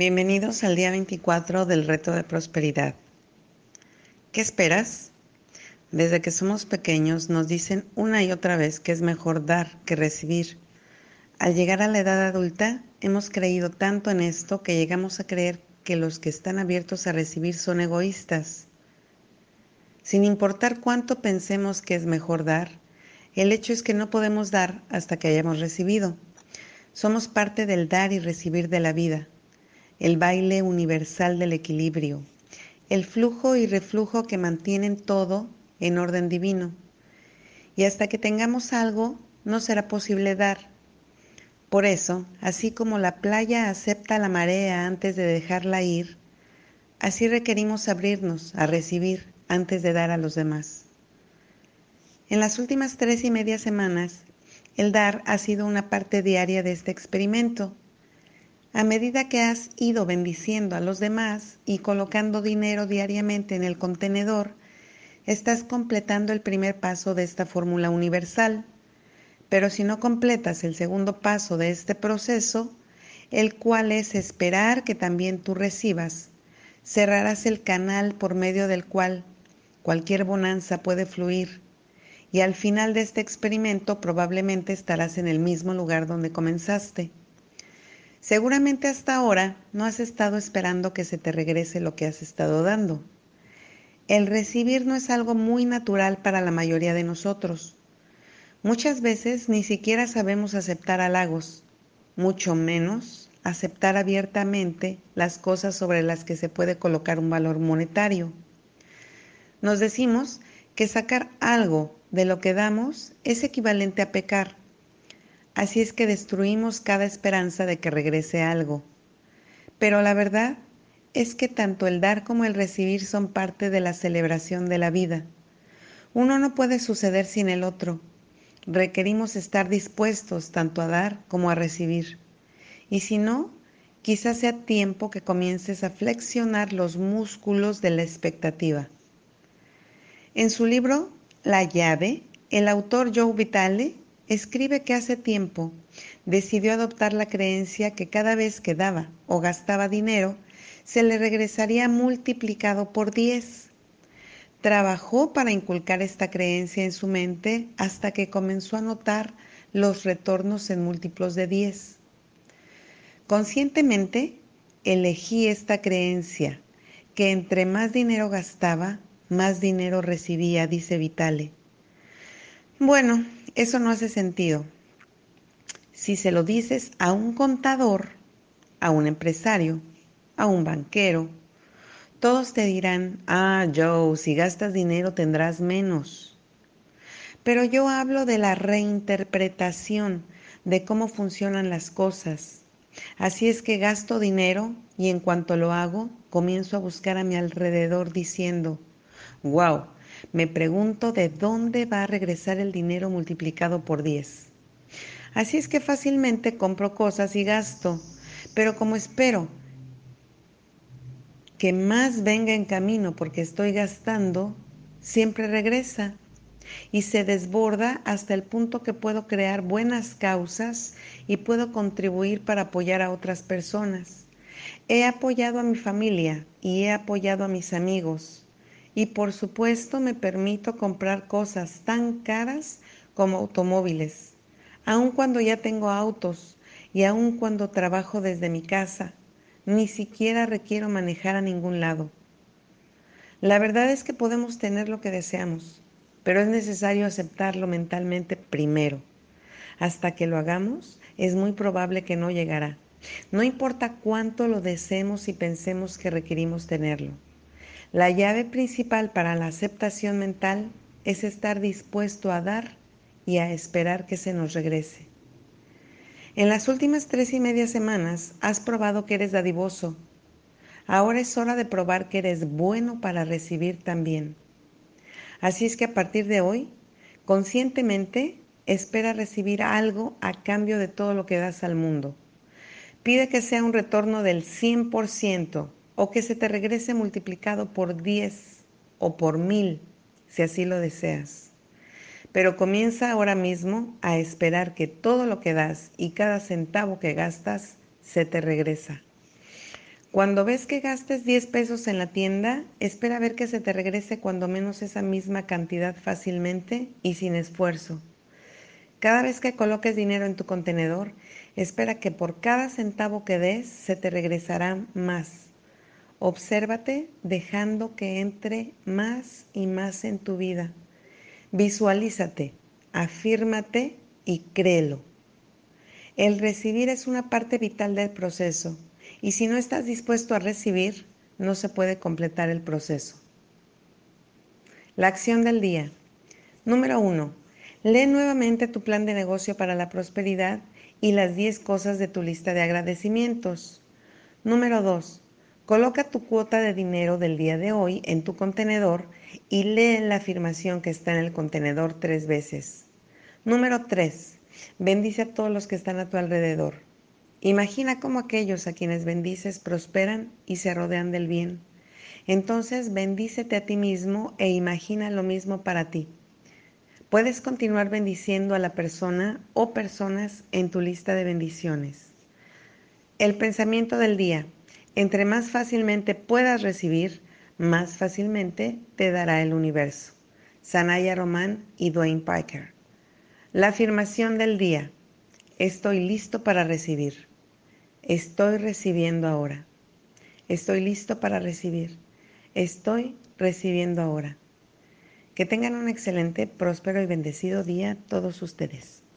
Bienvenidos al día 24 del reto de prosperidad. ¿Qué esperas? Desde que somos pequeños nos dicen una y otra vez que es mejor dar que recibir. Al llegar a la edad adulta hemos creído tanto en esto que llegamos a creer que los que están abiertos a recibir son egoístas. Sin importar cuánto pensemos que es mejor dar, el hecho es que no podemos dar hasta que hayamos recibido. Somos parte del dar y recibir de la vida el baile universal del equilibrio, el flujo y reflujo que mantienen todo en orden divino. Y hasta que tengamos algo, no será posible dar. Por eso, así como la playa acepta la marea antes de dejarla ir, así requerimos abrirnos a recibir antes de dar a los demás. En las últimas tres y media semanas, el dar ha sido una parte diaria de este experimento a medida que has ido bendiciendo a los demás y colocando dinero diariamente en el contenedor, estás completando el primer paso de esta fórmula universal. Pero si no completas el segundo paso de este proceso, el cual es esperar que también tú recibas, cerrarás el canal por medio del cual cualquier bonanza puede fluir y al final de este experimento probablemente estarás en el mismo lugar donde comenzaste. Seguramente hasta ahora no has estado esperando que se te regrese lo que has estado dando. El recibir no es algo muy natural para la mayoría de nosotros. Muchas veces ni siquiera sabemos aceptar halagos, mucho menos aceptar abiertamente las cosas sobre las que se puede colocar un valor monetario. Nos decimos que sacar algo de lo que damos es equivalente a pecar Así es que destruimos cada esperanza de que regrese algo. Pero la verdad es que tanto el dar como el recibir son parte de la celebración de la vida. Uno no puede suceder sin el otro. Requerimos estar dispuestos tanto a dar como a recibir. Y si no, quizás sea tiempo que comiences a flexionar los músculos de la expectativa. En su libro La llave, el autor Joe Vitale escribe que hace tiempo decidió adoptar la creencia que cada vez que daba o gastaba dinero, se le regresaría multiplicado por 10. Trabajó para inculcar esta creencia en su mente hasta que comenzó a notar los retornos en múltiplos de 10. Conscientemente elegí esta creencia, que entre más dinero gastaba, más dinero recibía, dice Vitale. Bueno, eso no hace sentido. Si se lo dices a un contador, a un empresario, a un banquero, todos te dirán, ah, Joe, si gastas dinero tendrás menos. Pero yo hablo de la reinterpretación de cómo funcionan las cosas. Así es que gasto dinero y en cuanto lo hago, comienzo a buscar a mi alrededor diciendo, wow, me pregunto de dónde va a regresar el dinero multiplicado por 10. Así es que fácilmente compro cosas y gasto, pero como espero que más venga en camino porque estoy gastando, siempre regresa y se desborda hasta el punto que puedo crear buenas causas y puedo contribuir para apoyar a otras personas. He apoyado a mi familia y he apoyado a mis amigos y por supuesto me permito comprar cosas tan caras como automóviles, aun cuando ya tengo autos y aun cuando trabajo desde mi casa, ni siquiera requiero manejar a ningún lado. La verdad es que podemos tener lo que deseamos, pero es necesario aceptarlo mentalmente primero. Hasta que lo hagamos, es muy probable que no llegará. No importa cuánto lo deseemos y pensemos que requerimos tenerlo. La llave principal para la aceptación mental es estar dispuesto a dar y a esperar que se nos regrese. En las últimas tres y media semanas has probado que eres dadivoso. Ahora es hora de probar que eres bueno para recibir también. Así es que a partir de hoy, conscientemente, espera recibir algo a cambio de todo lo que das al mundo. Pide que sea un retorno del 100% o que se te regrese multiplicado por 10 o por mil, si así lo deseas. Pero comienza ahora mismo a esperar que todo lo que das y cada centavo que gastas se te regresa. Cuando ves que gastes 10 pesos en la tienda, espera ver que se te regrese cuando menos esa misma cantidad fácilmente y sin esfuerzo. Cada vez que coloques dinero en tu contenedor, espera que por cada centavo que des se te regresará más. Obsérvate dejando que entre más y más en tu vida. Visualízate, afírmate y créelo. El recibir es una parte vital del proceso y si no estás dispuesto a recibir, no se puede completar el proceso. La acción del día. Número 1. Lee nuevamente tu plan de negocio para la prosperidad y las 10 cosas de tu lista de agradecimientos. Número 2. Coloca tu cuota de dinero del día de hoy en tu contenedor y lee la afirmación que está en el contenedor tres veces. Número 3. Bendice a todos los que están a tu alrededor. Imagina cómo aquellos a quienes bendices prosperan y se rodean del bien. Entonces bendícete a ti mismo e imagina lo mismo para ti. Puedes continuar bendiciendo a la persona o personas en tu lista de bendiciones. El pensamiento del día. Entre más fácilmente puedas recibir, más fácilmente te dará el universo. Sanaya Román y Dwayne Piker. La afirmación del día. Estoy listo para recibir. Estoy recibiendo ahora. Estoy listo para recibir. Estoy recibiendo ahora. Que tengan un excelente, próspero y bendecido día todos ustedes.